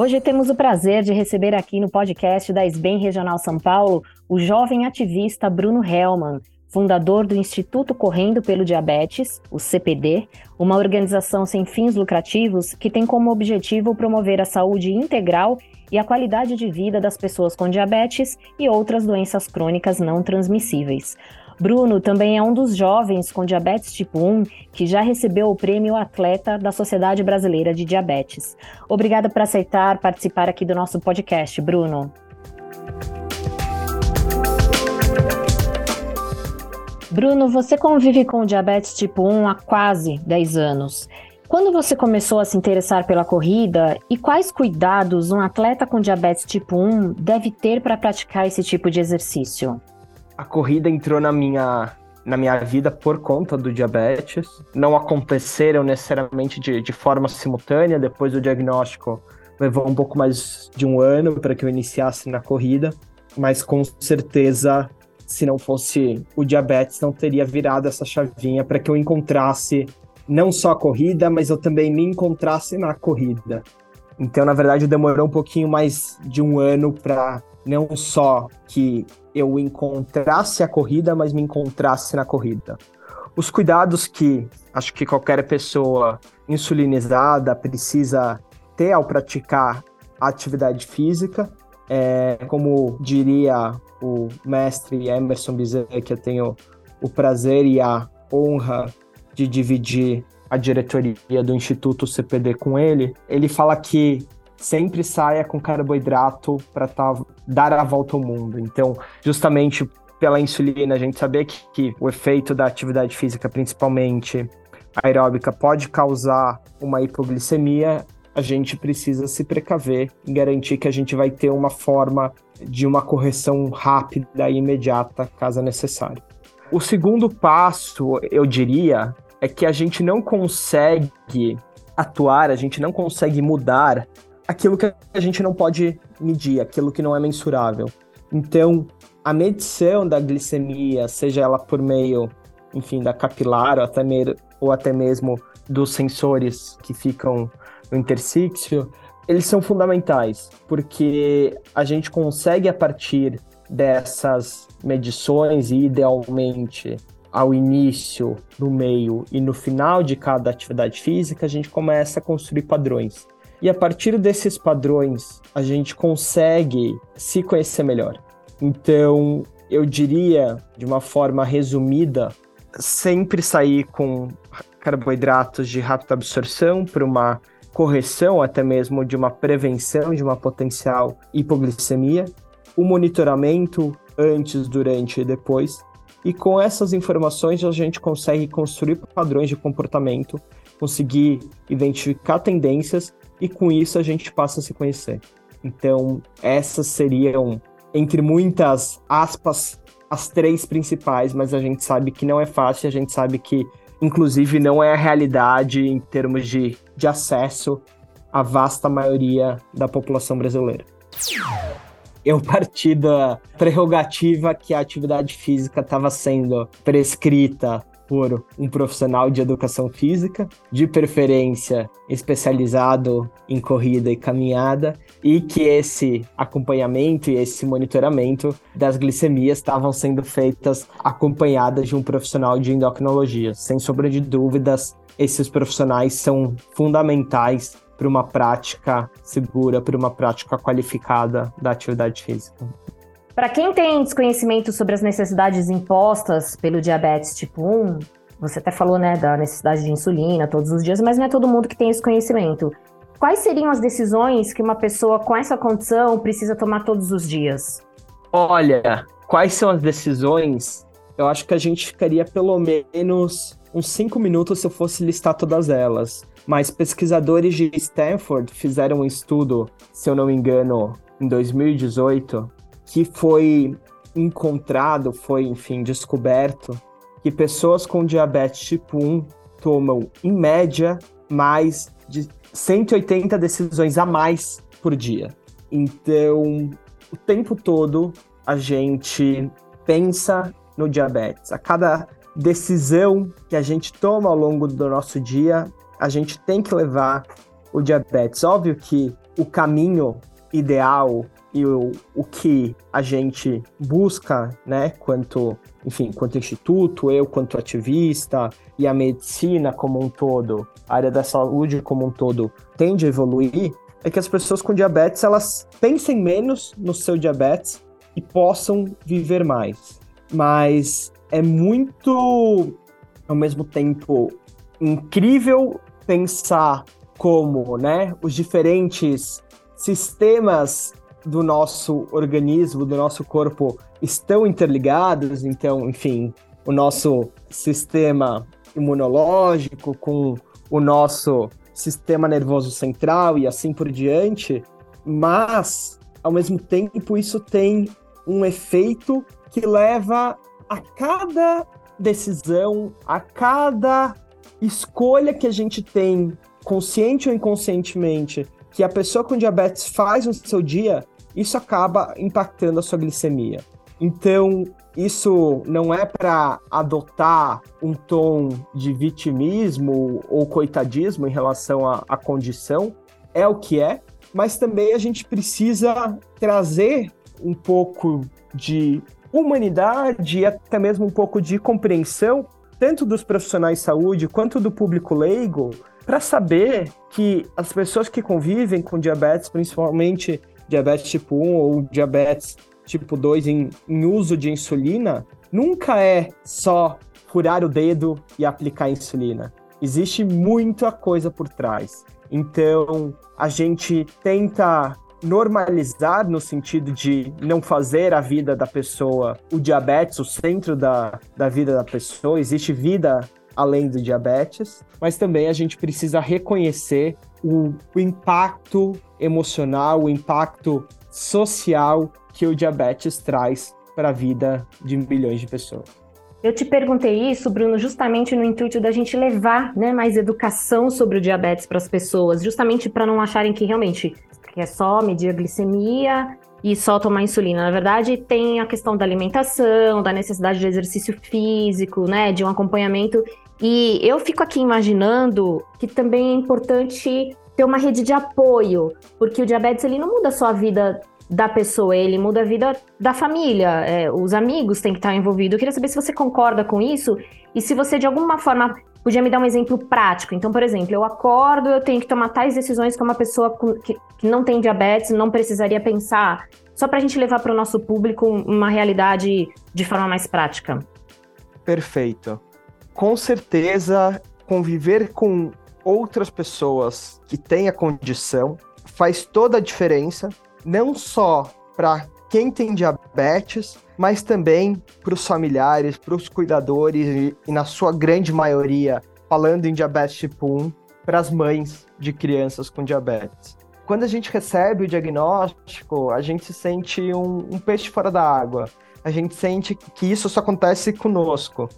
Hoje temos o prazer de receber aqui no podcast da SBEM Regional São Paulo o jovem ativista Bruno Hellman, fundador do Instituto Correndo pelo Diabetes, o CPD, uma organização sem fins lucrativos que tem como objetivo promover a saúde integral e a qualidade de vida das pessoas com diabetes e outras doenças crônicas não transmissíveis. Bruno também é um dos jovens com diabetes tipo 1 que já recebeu o prêmio Atleta da Sociedade Brasileira de Diabetes. Obrigada por aceitar participar aqui do nosso podcast, Bruno. Bruno, você convive com diabetes tipo 1 há quase 10 anos. Quando você começou a se interessar pela corrida e quais cuidados um atleta com diabetes tipo 1 deve ter para praticar esse tipo de exercício? A corrida entrou na minha, na minha vida por conta do diabetes. Não aconteceram necessariamente de, de forma simultânea. Depois do diagnóstico, levou um pouco mais de um ano para que eu iniciasse na corrida. Mas com certeza, se não fosse o diabetes, não teria virado essa chavinha para que eu encontrasse não só a corrida, mas eu também me encontrasse na corrida. Então, na verdade, demorou um pouquinho mais de um ano para não só que eu encontrasse a corrida, mas me encontrasse na corrida. Os cuidados que acho que qualquer pessoa insulinizada precisa ter ao praticar atividade física, é, como diria o mestre Emerson Bezerra, que eu tenho o prazer e a honra de dividir a diretoria do Instituto CPD com ele, ele fala que sempre saia com carboidrato para tá, dar a volta ao mundo. Então, justamente pela insulina, a gente saber que, que o efeito da atividade física, principalmente aeróbica, pode causar uma hipoglicemia, a gente precisa se precaver e garantir que a gente vai ter uma forma de uma correção rápida e imediata, caso necessário. O segundo passo, eu diria, é que a gente não consegue atuar, a gente não consegue mudar aquilo que a gente não pode medir, aquilo que não é mensurável. Então, a medição da glicemia, seja ela por meio, enfim, da capilar ou até, me ou até mesmo dos sensores que ficam no interstício, eles são fundamentais, porque a gente consegue, a partir dessas medições e, idealmente, ao início, no meio e no final de cada atividade física, a gente começa a construir padrões. E a partir desses padrões, a gente consegue se conhecer melhor. Então, eu diria, de uma forma resumida, sempre sair com carboidratos de rápida absorção para uma correção, até mesmo de uma prevenção de uma potencial hipoglicemia, o monitoramento antes, durante e depois, e com essas informações a gente consegue construir padrões de comportamento, conseguir identificar tendências e com isso a gente passa a se conhecer. Então, essas seriam, entre muitas aspas, as três principais, mas a gente sabe que não é fácil, a gente sabe que, inclusive, não é a realidade em termos de, de acesso à vasta maioria da população brasileira eu parti da prerrogativa que a atividade física estava sendo prescrita por um profissional de educação física, de preferência especializado em corrida e caminhada, e que esse acompanhamento e esse monitoramento das glicemias estavam sendo feitas acompanhadas de um profissional de endocrinologia. Sem sombra de dúvidas, esses profissionais são fundamentais para uma prática segura, para uma prática qualificada da atividade física. Para quem tem desconhecimento sobre as necessidades impostas pelo diabetes tipo 1, você até falou né, da necessidade de insulina todos os dias, mas não é todo mundo que tem esse conhecimento. Quais seriam as decisões que uma pessoa com essa condição precisa tomar todos os dias? Olha, quais são as decisões? Eu acho que a gente ficaria pelo menos uns cinco minutos se eu fosse listar todas elas mas pesquisadores de Stanford fizeram um estudo, se eu não me engano, em 2018, que foi encontrado, foi, enfim, descoberto, que pessoas com diabetes tipo 1 tomam, em média, mais de 180 decisões a mais por dia. Então, o tempo todo a gente pensa no diabetes. A cada decisão que a gente toma ao longo do nosso dia, a gente tem que levar o diabetes. Óbvio que o caminho ideal e o, o que a gente busca, né, quanto, enfim, quanto instituto, eu quanto ativista e a medicina como um todo, a área da saúde como um todo tende a evoluir, é que as pessoas com diabetes elas pensem menos no seu diabetes e possam viver mais. Mas é muito, ao mesmo tempo, incrível pensar como, né, os diferentes sistemas do nosso organismo, do nosso corpo estão interligados, então, enfim, o nosso sistema imunológico com o nosso sistema nervoso central e assim por diante, mas ao mesmo tempo isso tem um efeito que leva a cada decisão, a cada escolha que a gente tem, consciente ou inconscientemente, que a pessoa com diabetes faz no seu dia, isso acaba impactando a sua glicemia. Então, isso não é para adotar um tom de vitimismo ou coitadismo em relação à, à condição, é o que é, mas também a gente precisa trazer um pouco de humanidade e até mesmo um pouco de compreensão, tanto dos profissionais de saúde quanto do público leigo, para saber que as pessoas que convivem com diabetes, principalmente diabetes tipo 1 ou diabetes tipo 2 em, em uso de insulina, nunca é só furar o dedo e aplicar insulina. Existe muita coisa por trás. Então, a gente tenta normalizar no sentido de não fazer a vida da pessoa, o diabetes, o centro da, da vida da pessoa. Existe vida além do diabetes, mas também a gente precisa reconhecer o, o impacto emocional, o impacto social que o diabetes traz para a vida de milhões de pessoas. Eu te perguntei isso, Bruno, justamente no intuito da gente levar né, mais educação sobre o diabetes para as pessoas, justamente para não acharem que realmente que é só medir a glicemia e só tomar insulina. Na verdade, tem a questão da alimentação, da necessidade de exercício físico, né, de um acompanhamento. E eu fico aqui imaginando que também é importante ter uma rede de apoio, porque o diabetes ele não muda só a vida da pessoa, ele muda a vida da família, é, os amigos têm que estar envolvidos. Eu queria saber se você concorda com isso e se você de alguma forma podia me dar um exemplo prático. Então, por exemplo, eu acordo, eu tenho que tomar tais decisões que uma pessoa que, que não tem diabetes não precisaria pensar, só para a gente levar para o nosso público uma realidade de forma mais prática. Perfeito. Com certeza, conviver com outras pessoas que têm a condição faz toda a diferença não só para quem tem diabetes, mas também para os familiares, para os cuidadores e, e, na sua grande maioria, falando em diabetes tipo 1, para as mães de crianças com diabetes. Quando a gente recebe o diagnóstico, a gente se sente um, um peixe fora da água. A gente sente que isso só acontece conosco.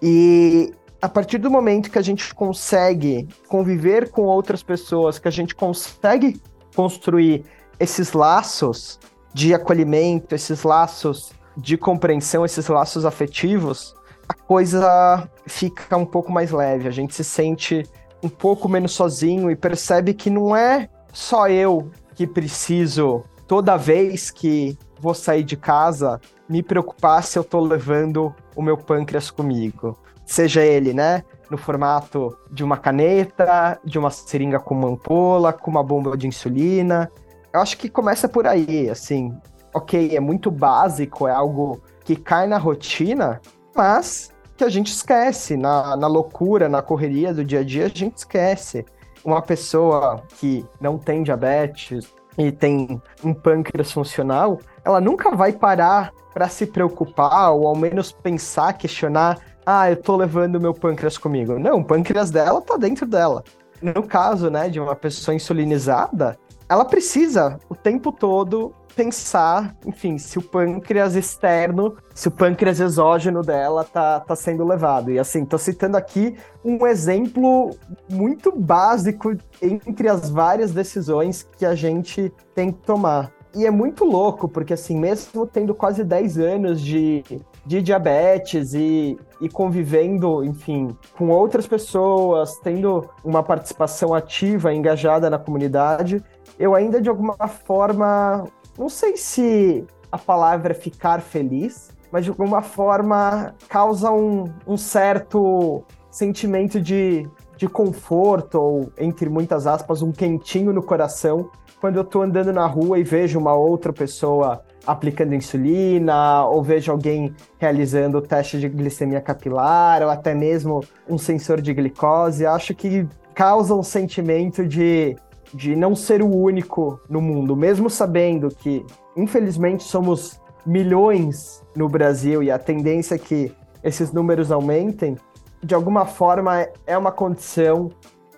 E a partir do momento que a gente consegue conviver com outras pessoas, que a gente consegue construir esses laços de acolhimento, esses laços de compreensão, esses laços afetivos, a coisa fica um pouco mais leve. A gente se sente um pouco menos sozinho e percebe que não é só eu que preciso, toda vez que vou sair de casa, me preocupar se eu tô levando o meu pâncreas comigo. Seja ele, né? No formato de uma caneta, de uma seringa com uma ampola, com uma bomba de insulina, eu acho que começa por aí, assim. Ok, é muito básico, é algo que cai na rotina, mas que a gente esquece. Na, na loucura, na correria do dia a dia, a gente esquece. Uma pessoa que não tem diabetes e tem um pâncreas funcional, ela nunca vai parar para se preocupar ou ao menos pensar, questionar: ah, eu tô levando meu pâncreas comigo. Não, o pâncreas dela tá dentro dela. No caso, né, de uma pessoa insulinizada, ela precisa o tempo todo pensar, enfim, se o pâncreas externo, se o pâncreas exógeno dela tá, tá sendo levado. E assim, tô citando aqui um exemplo muito básico entre as várias decisões que a gente tem que tomar. E é muito louco, porque assim, mesmo tendo quase 10 anos de, de diabetes e, e convivendo, enfim, com outras pessoas, tendo uma participação ativa, engajada na comunidade, eu ainda de alguma forma, não sei se a palavra é ficar feliz, mas de alguma forma causa um, um certo sentimento de, de conforto, ou entre muitas aspas, um quentinho no coração, quando eu tô andando na rua e vejo uma outra pessoa aplicando insulina, ou vejo alguém realizando teste de glicemia capilar, ou até mesmo um sensor de glicose, acho que causa um sentimento de, de não ser o único no mundo, mesmo sabendo que, infelizmente, somos milhões no Brasil e a tendência é que esses números aumentem, de alguma forma é uma condição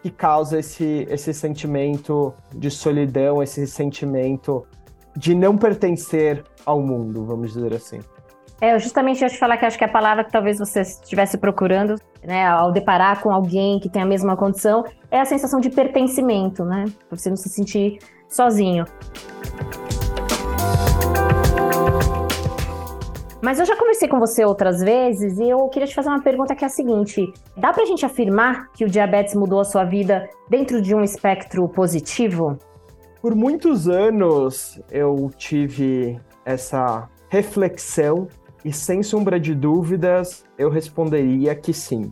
que causa esse, esse sentimento de solidão, esse sentimento de não pertencer ao mundo, vamos dizer assim. É, justamente eu ia te falar que acho que a palavra que talvez você estivesse procurando, né, ao deparar com alguém que tem a mesma condição, é a sensação de pertencimento, né? Pra você não se sentir sozinho. Mas eu já conversei com você outras vezes e eu queria te fazer uma pergunta que é a seguinte: dá pra gente afirmar que o diabetes mudou a sua vida dentro de um espectro positivo? Por muitos anos eu tive essa reflexão e sem sombra de dúvidas eu responderia que sim.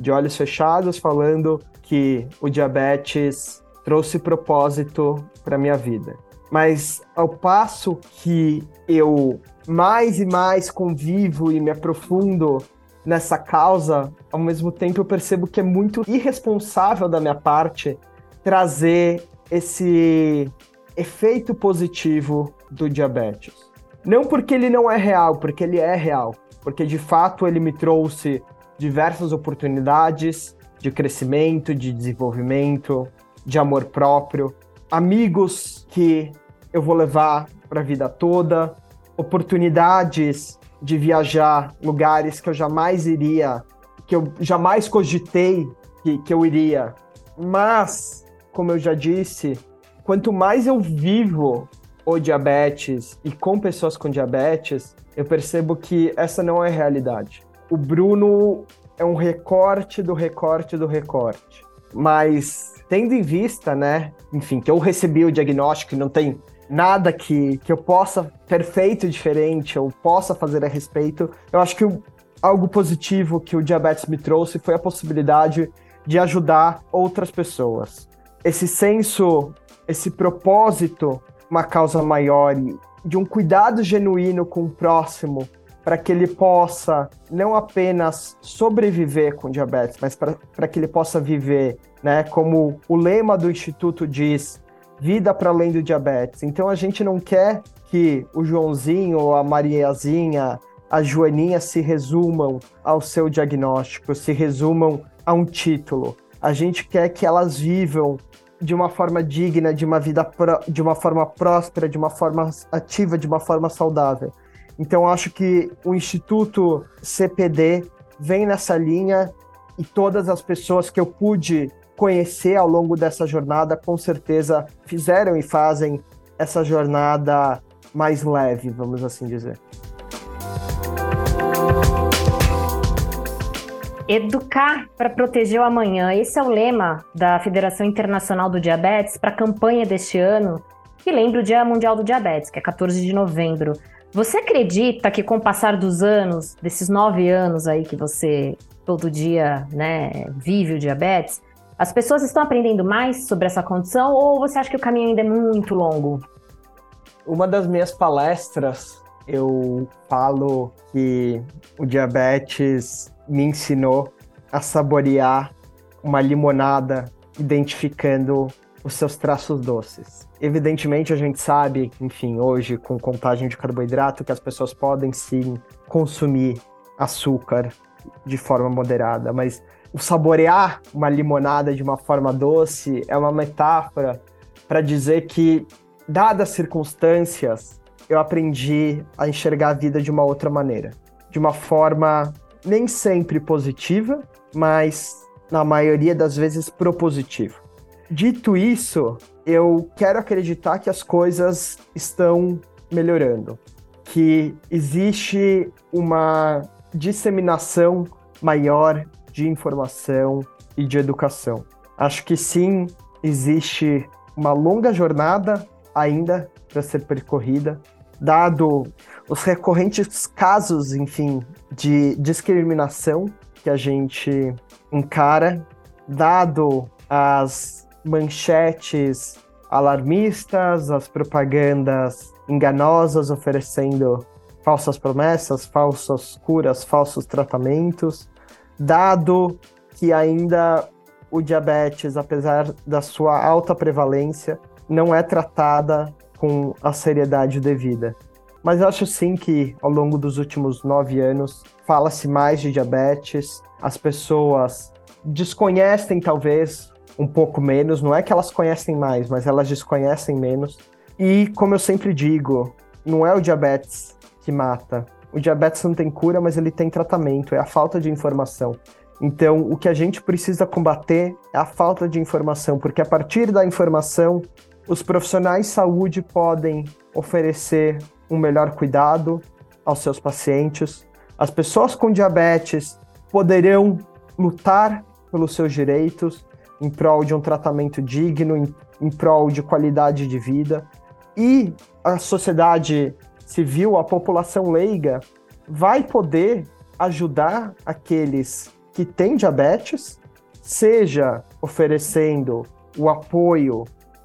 De olhos fechados, falando que o diabetes trouxe propósito para minha vida. Mas ao passo que eu mais e mais convivo e me aprofundo nessa causa, ao mesmo tempo eu percebo que é muito irresponsável da minha parte trazer esse efeito positivo do diabetes. Não porque ele não é real, porque ele é real. Porque de fato ele me trouxe diversas oportunidades de crescimento, de desenvolvimento, de amor próprio, amigos que eu vou levar para a vida toda, oportunidades de viajar, lugares que eu jamais iria, que eu jamais cogitei que, que eu iria. Mas, como eu já disse, quanto mais eu vivo o diabetes e com pessoas com diabetes, eu percebo que essa não é a realidade. O Bruno é um recorte do recorte do recorte. Mas, tendo em vista, né, enfim, que eu recebi o diagnóstico e não tem nada que, que eu possa ter feito diferente ou possa fazer a respeito. Eu acho que o, algo positivo que o diabetes me trouxe foi a possibilidade de ajudar outras pessoas. Esse senso, esse propósito, uma causa maior, de um cuidado genuíno com o próximo, para que ele possa não apenas sobreviver com diabetes, mas para que ele possa viver, né? Como o lema do Instituto diz, vida para além do diabetes. Então a gente não quer que o Joãozinho, a Mariazinha, a Joaninha se resumam ao seu diagnóstico, se resumam a um título. A gente quer que elas vivam de uma forma digna, de uma vida de uma forma próspera, de uma forma ativa, de uma forma saudável. Então acho que o Instituto CPD vem nessa linha e todas as pessoas que eu pude conhecer ao longo dessa jornada, com certeza fizeram e fazem essa jornada mais leve, vamos assim dizer. Educar para proteger o amanhã. Esse é o lema da Federação Internacional do Diabetes para a campanha deste ano, que lembra o Dia Mundial do Diabetes, que é 14 de novembro. Você acredita que com o passar dos anos, desses nove anos aí que você todo dia né, vive o diabetes, as pessoas estão aprendendo mais sobre essa condição ou você acha que o caminho ainda é muito longo? Uma das minhas palestras, eu falo que o diabetes me ensinou a saborear uma limonada identificando os seus traços doces. Evidentemente, a gente sabe, enfim, hoje com contagem de carboidrato, que as pessoas podem sim consumir açúcar de forma moderada, mas o saborear uma limonada de uma forma doce é uma metáfora para dizer que, dadas as circunstâncias, eu aprendi a enxergar a vida de uma outra maneira. De uma forma nem sempre positiva, mas na maioria das vezes propositiva. Dito isso, eu quero acreditar que as coisas estão melhorando, que existe uma disseminação maior de informação e de educação. Acho que sim, existe uma longa jornada ainda para ser percorrida, dado os recorrentes casos, enfim, de discriminação que a gente encara, dado as manchetes alarmistas, as propagandas enganosas oferecendo falsas promessas, falsas curas, falsos tratamentos, dado que ainda o diabetes, apesar da sua alta prevalência, não é tratada com a seriedade devida. Mas eu acho sim que ao longo dos últimos nove anos fala-se mais de diabetes, as pessoas desconhecem talvez um pouco menos, não é que elas conhecem mais, mas elas desconhecem menos. E como eu sempre digo, não é o diabetes que mata. O diabetes não tem cura, mas ele tem tratamento, é a falta de informação. Então, o que a gente precisa combater é a falta de informação, porque a partir da informação, os profissionais de saúde podem oferecer um melhor cuidado aos seus pacientes. As pessoas com diabetes poderão lutar pelos seus direitos em prol de um tratamento digno, em, em prol de qualidade de vida. E a sociedade civil, a população leiga, vai poder ajudar aqueles que têm diabetes, seja oferecendo o apoio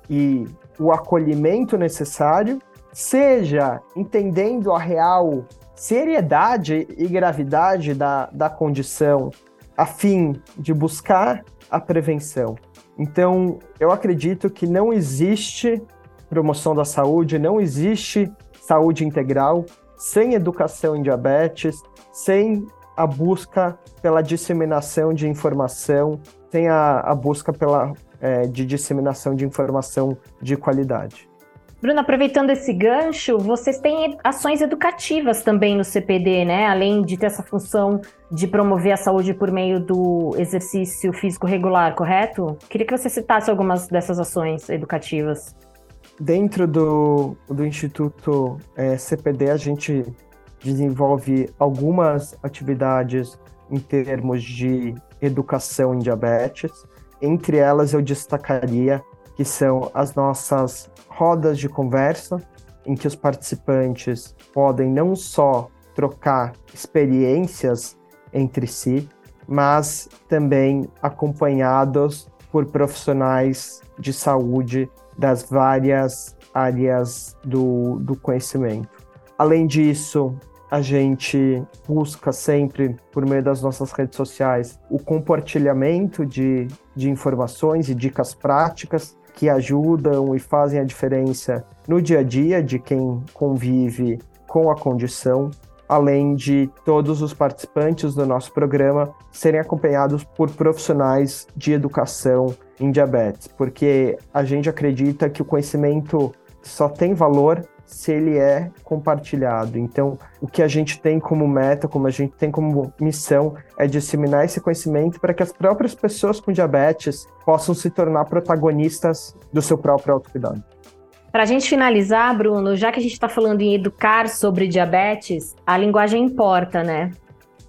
e o acolhimento necessário, seja entendendo a real seriedade e gravidade da, da condição, a fim de buscar a prevenção. Então, eu acredito que não existe promoção da saúde, não existe saúde integral sem educação em diabetes, sem a busca pela disseminação de informação, sem a, a busca pela, é, de disseminação de informação de qualidade. Bruno, aproveitando esse gancho, vocês têm ações educativas também no CPD, né? Além de ter essa função de promover a saúde por meio do exercício físico regular, correto? Queria que você citasse algumas dessas ações educativas. Dentro do, do Instituto é, CPD, a gente desenvolve algumas atividades em termos de educação em diabetes. Entre elas, eu destacaria que são as nossas rodas de conversa, em que os participantes podem não só trocar experiências entre si, mas também acompanhados por profissionais de saúde das várias áreas do, do conhecimento. Além disso, a gente busca sempre, por meio das nossas redes sociais, o compartilhamento de, de informações e dicas práticas que ajudam e fazem a diferença no dia a dia de quem convive com a condição, além de todos os participantes do nosso programa serem acompanhados por profissionais de educação em diabetes, porque a gente acredita que o conhecimento só tem valor se ele é compartilhado. Então, o que a gente tem como meta, como a gente tem como missão, é disseminar esse conhecimento para que as próprias pessoas com diabetes possam se tornar protagonistas do seu próprio autocuidado. Para a gente finalizar, Bruno, já que a gente está falando em educar sobre diabetes, a linguagem importa, né?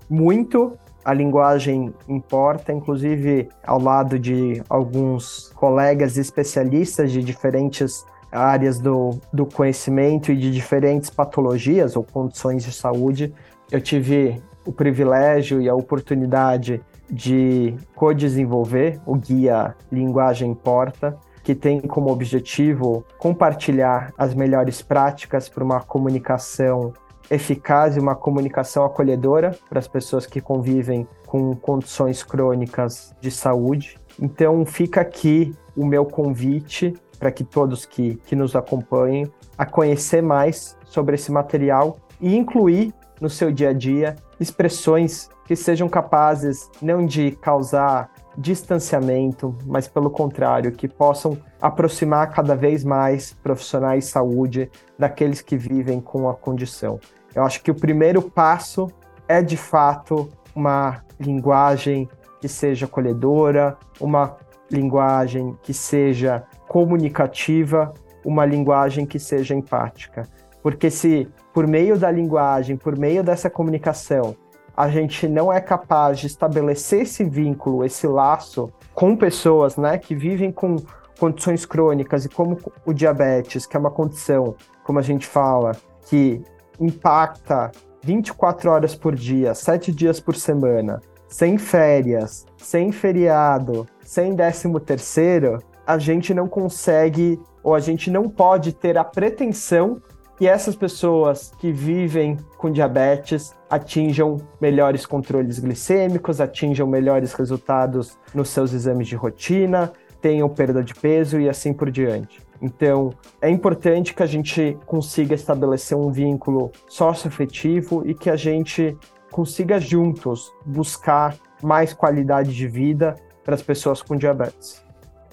Muito, a linguagem importa, inclusive ao lado de alguns colegas especialistas de diferentes áreas do, do conhecimento e de diferentes patologias ou condições de saúde. Eu tive o privilégio e a oportunidade de co-desenvolver o guia Linguagem Porta, que tem como objetivo compartilhar as melhores práticas para uma comunicação eficaz e uma comunicação acolhedora para as pessoas que convivem com condições crônicas de saúde. Então, fica aqui o meu convite para que todos que, que nos acompanhem a conhecer mais sobre esse material e incluir no seu dia a dia expressões que sejam capazes não de causar distanciamento, mas pelo contrário, que possam aproximar cada vez mais profissionais de saúde daqueles que vivem com a condição. Eu acho que o primeiro passo é de fato uma linguagem que seja acolhedora, uma linguagem que seja comunicativa, uma linguagem que seja empática. Porque se por meio da linguagem, por meio dessa comunicação, a gente não é capaz de estabelecer esse vínculo, esse laço com pessoas, né, que vivem com condições crônicas e como o diabetes, que é uma condição, como a gente fala, que impacta 24 horas por dia, 7 dias por semana, sem férias, sem feriado, sem décimo terceiro, a gente não consegue ou a gente não pode ter a pretensão que essas pessoas que vivem com diabetes atinjam melhores controles glicêmicos, atinjam melhores resultados nos seus exames de rotina, tenham perda de peso e assim por diante. Então, é importante que a gente consiga estabelecer um vínculo socioafetivo e que a gente consiga juntos buscar mais qualidade de vida para as pessoas com diabetes.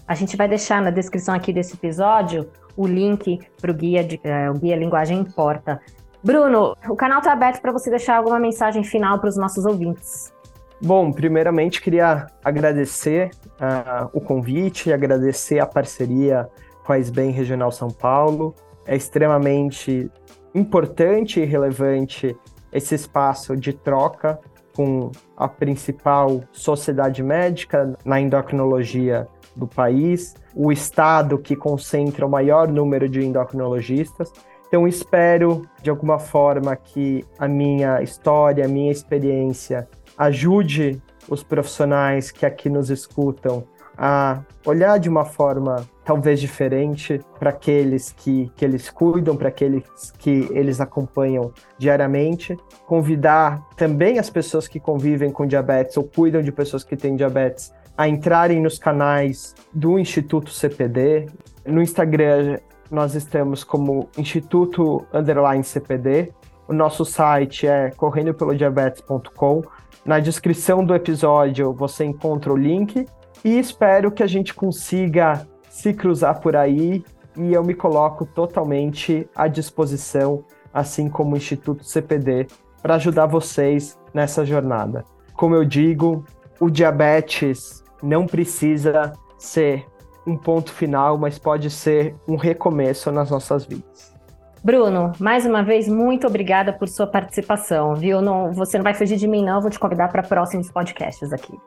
A gente vai deixar na descrição aqui desse episódio o link para o guia, de, uh, o guia Linguagem Importa. Bruno, o canal está aberto para você deixar alguma mensagem final para os nossos ouvintes. Bom, primeiramente queria agradecer uh, o convite, agradecer a parceria com a SBEM Regional São Paulo. É extremamente importante e relevante esse espaço de troca com a principal sociedade médica na endocrinologia do país, o estado que concentra o maior número de endocrinologistas. Então, espero, de alguma forma, que a minha história, a minha experiência ajude os profissionais que aqui nos escutam a olhar de uma forma talvez diferente para aqueles que, que eles cuidam, para aqueles que eles acompanham diariamente. Convidar também as pessoas que convivem com diabetes ou cuidam de pessoas que têm diabetes a entrarem nos canais do Instituto CPD. No Instagram nós estamos como Instituto Underline CPD. O nosso site é correndopelodiabetes.com. Na descrição do episódio você encontra o link e espero que a gente consiga se cruzar por aí e eu me coloco totalmente à disposição, assim como o Instituto CPD, para ajudar vocês nessa jornada. Como eu digo, o diabetes não precisa ser um ponto final, mas pode ser um recomeço nas nossas vidas. Bruno, mais uma vez, muito obrigada por sua participação, viu? Não, você não vai fugir de mim, não. Eu vou te convidar para próximos podcasts aqui.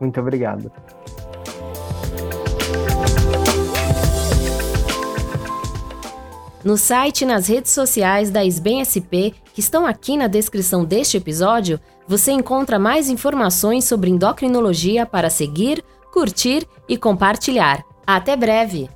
Muito obrigado. No site e nas redes sociais da SBEM SP, que estão aqui na descrição deste episódio, você encontra mais informações sobre endocrinologia para seguir, curtir e compartilhar. Até breve!